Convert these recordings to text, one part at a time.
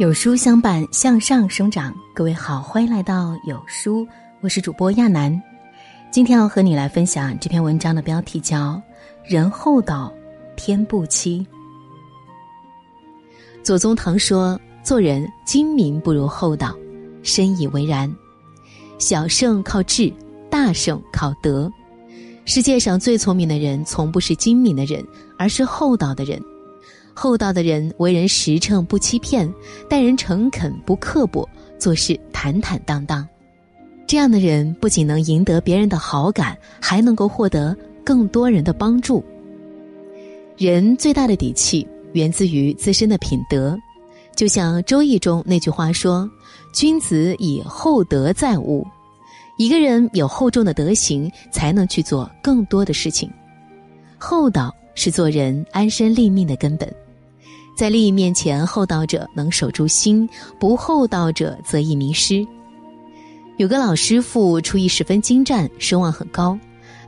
有书相伴，向上生长。各位好，欢迎来到有书，我是主播亚楠。今天要和你来分享这篇文章的标题叫《人厚道，天不欺》。左宗棠说：“做人精明不如厚道，深以为然。小胜靠智，大胜靠德。世界上最聪明的人，从不是精明的人，而是厚道的人。”厚道的人为人实诚不欺骗，待人诚恳不刻薄，做事坦坦荡荡。这样的人不仅能赢得别人的好感，还能够获得更多人的帮助。人最大的底气源自于自身的品德，就像《周易》中那句话说：“君子以厚德载物。”一个人有厚重的德行，才能去做更多的事情。厚道。是做人安身立命的根本，在利益面前，厚道者能守住心，不厚道者则易迷失。有个老师傅厨艺十分精湛，声望很高，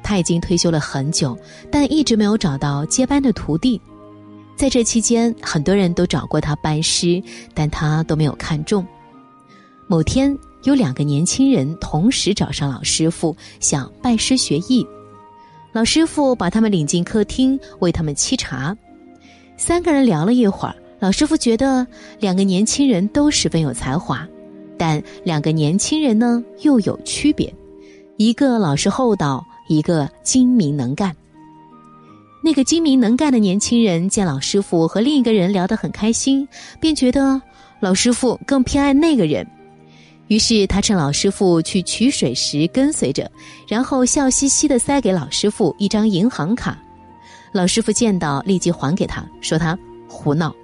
他已经退休了很久，但一直没有找到接班的徒弟。在这期间，很多人都找过他拜师，但他都没有看中。某天，有两个年轻人同时找上老师傅，想拜师学艺。老师傅把他们领进客厅，为他们沏茶。三个人聊了一会儿，老师傅觉得两个年轻人都十分有才华，但两个年轻人呢又有区别，一个老实厚道，一个精明能干。那个精明能干的年轻人见老师傅和另一个人聊得很开心，便觉得老师傅更偏爱那个人。于是他趁老师傅去取水时跟随着，然后笑嘻嘻地塞给老师傅一张银行卡。老师傅见到立即还给他，说他胡闹，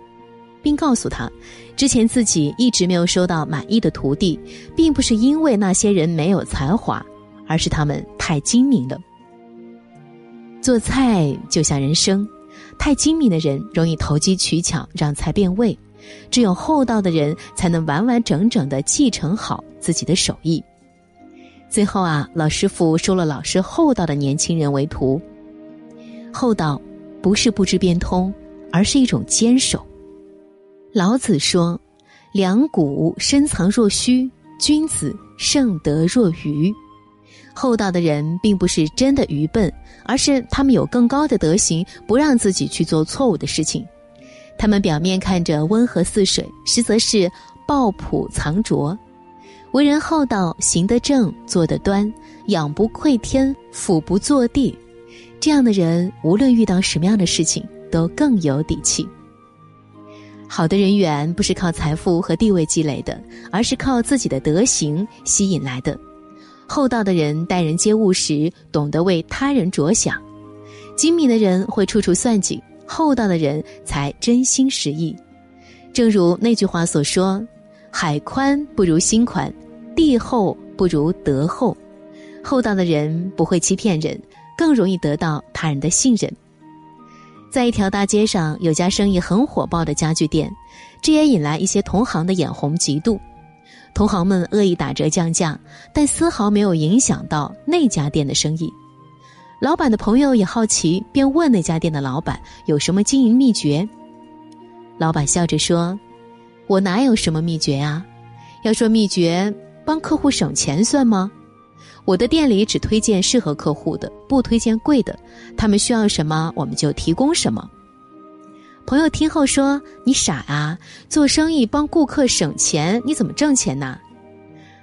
并告诉他，之前自己一直没有收到满意的徒弟，并不是因为那些人没有才华，而是他们太精明了。做菜就像人生，太精明的人容易投机取巧，让菜变味。只有厚道的人才能完完整整的继承好自己的手艺。最后啊，老师傅收了老实厚道的年轻人为徒。厚道不是不知变通，而是一种坚守。老子说：“良谷深藏若虚，君子盛德若愚。”厚道的人并不是真的愚笨，而是他们有更高的德行，不让自己去做错误的事情。他们表面看着温和似水，实则是抱朴藏拙。为人厚道，行得正，坐得端，仰不愧天，俯不作地。这样的人，无论遇到什么样的事情，都更有底气。好的人缘不是靠财富和地位积累的，而是靠自己的德行吸引来的。厚道的人待人接物时，懂得为他人着想；精明的人会处处算计。厚道的人才真心实意，正如那句话所说：“海宽不如心宽，地厚不如德厚。”厚道的人不会欺骗人，更容易得到他人的信任。在一条大街上，有家生意很火爆的家具店，这也引来一些同行的眼红嫉妒。同行们恶意打折降价，但丝毫没有影响到那家店的生意。老板的朋友也好奇，便问那家店的老板有什么经营秘诀。老板笑着说：“我哪有什么秘诀啊？要说秘诀，帮客户省钱算吗？我的店里只推荐适合客户的，不推荐贵的。他们需要什么，我们就提供什么。”朋友听后说：“你傻啊！做生意帮顾客省钱，你怎么挣钱呢？”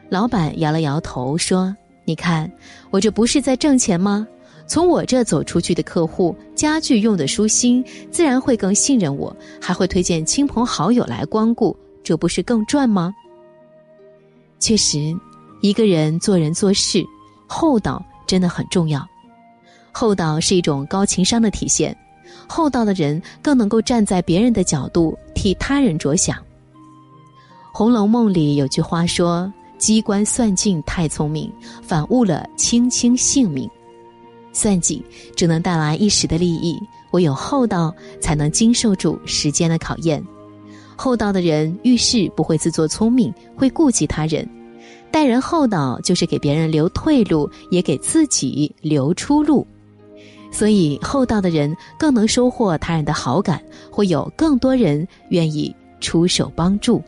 老板摇了摇头说：“你看，我这不是在挣钱吗？”从我这走出去的客户，家具用的舒心，自然会更信任我，还会推荐亲朋好友来光顾，这不是更赚吗？确实，一个人做人做事，厚道真的很重要。厚道是一种高情商的体现，厚道的人更能够站在别人的角度替他人着想。《红楼梦》里有句话说：“机关算尽太聪明，反误了卿卿性命。”算计只能带来一时的利益，唯有厚道才能经受住时间的考验。厚道的人遇事不会自作聪明，会顾及他人。待人厚道就是给别人留退路，也给自己留出路。所以，厚道的人更能收获他人的好感，会有更多人愿意出手帮助。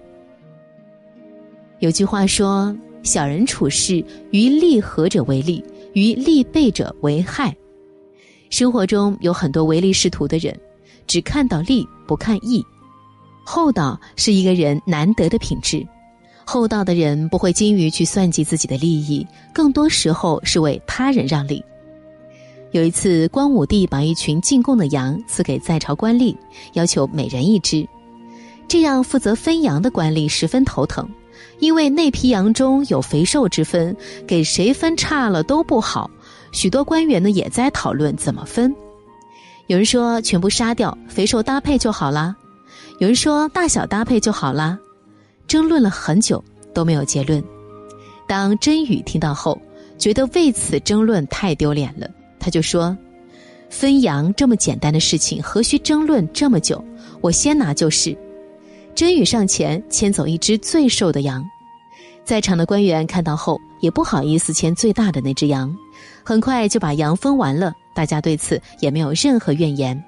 有句话说：“小人处事，于利合者为利，于利备者为害。”生活中有很多唯利是图的人，只看到利不看义。厚道是一个人难得的品质。厚道的人不会精于去算计自己的利益，更多时候是为他人让利。有一次，光武帝把一群进贡的羊赐给在朝官吏，要求每人一只，这让负责分羊的官吏十分头疼。因为那批羊中有肥瘦之分，给谁分差了都不好。许多官员呢也在讨论怎么分。有人说全部杀掉，肥瘦搭配就好啦；有人说大小搭配就好啦。争论了很久都没有结论。当甄宇听到后，觉得为此争论太丢脸了，他就说：“分羊这么简单的事情，何须争论这么久？我先拿就是。”甄宇上前牵走一只最瘦的羊，在场的官员看到后也不好意思牵最大的那只羊，很快就把羊分完了。大家对此也没有任何怨言。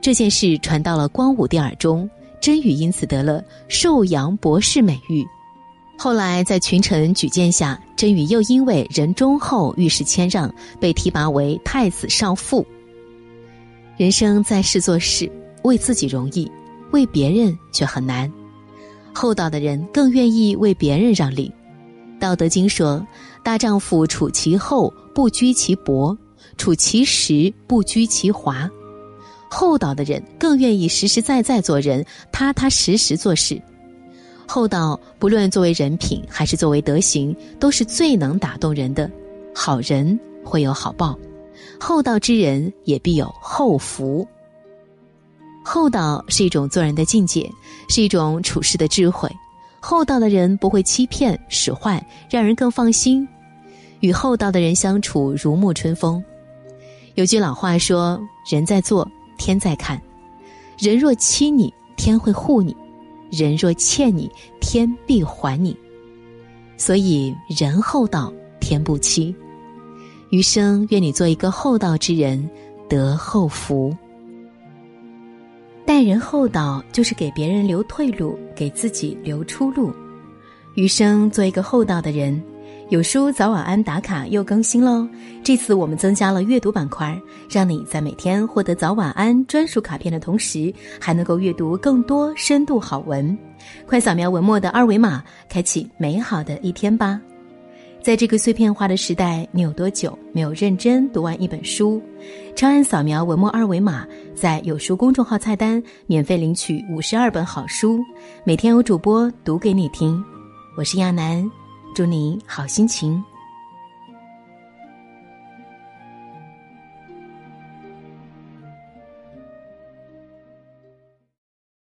这件事传到了光武帝耳中，甄宇因此得了“寿阳博士”美誉。后来在群臣举荐下，甄宇又因为人忠厚、遇事谦让，被提拔为太子少傅。人生在世做事，为自己容易。为别人却很难，厚道的人更愿意为别人让利。道德经说：“大丈夫处其厚，不居其薄；处其实，不居其华。”厚道的人更愿意实实在在做人，踏踏实实做事。厚道不论作为人品还是作为德行，都是最能打动人的。好人会有好报，厚道之人也必有厚福。厚道是一种做人的境界，是一种处事的智慧。厚道的人不会欺骗使坏，让人更放心。与厚道的人相处如沐春风。有句老话说：“人在做，天在看。人若欺你，天会护你；人若欠你，天必还你。”所以，人厚道，天不欺。余生愿你做一个厚道之人，得厚福。待人厚道，就是给别人留退路，给自己留出路。余生做一个厚道的人。有书早晚安打卡又更新喽！这次我们增加了阅读板块，让你在每天获得早晚安专属卡片的同时，还能够阅读更多深度好文。快扫描文末的二维码，开启美好的一天吧！在这个碎片化的时代，你有多久没有认真读完一本书？长按扫描文末二维码，在有书公众号菜单免费领取五十二本好书，每天有主播读给你听。我是亚楠，祝你好心情。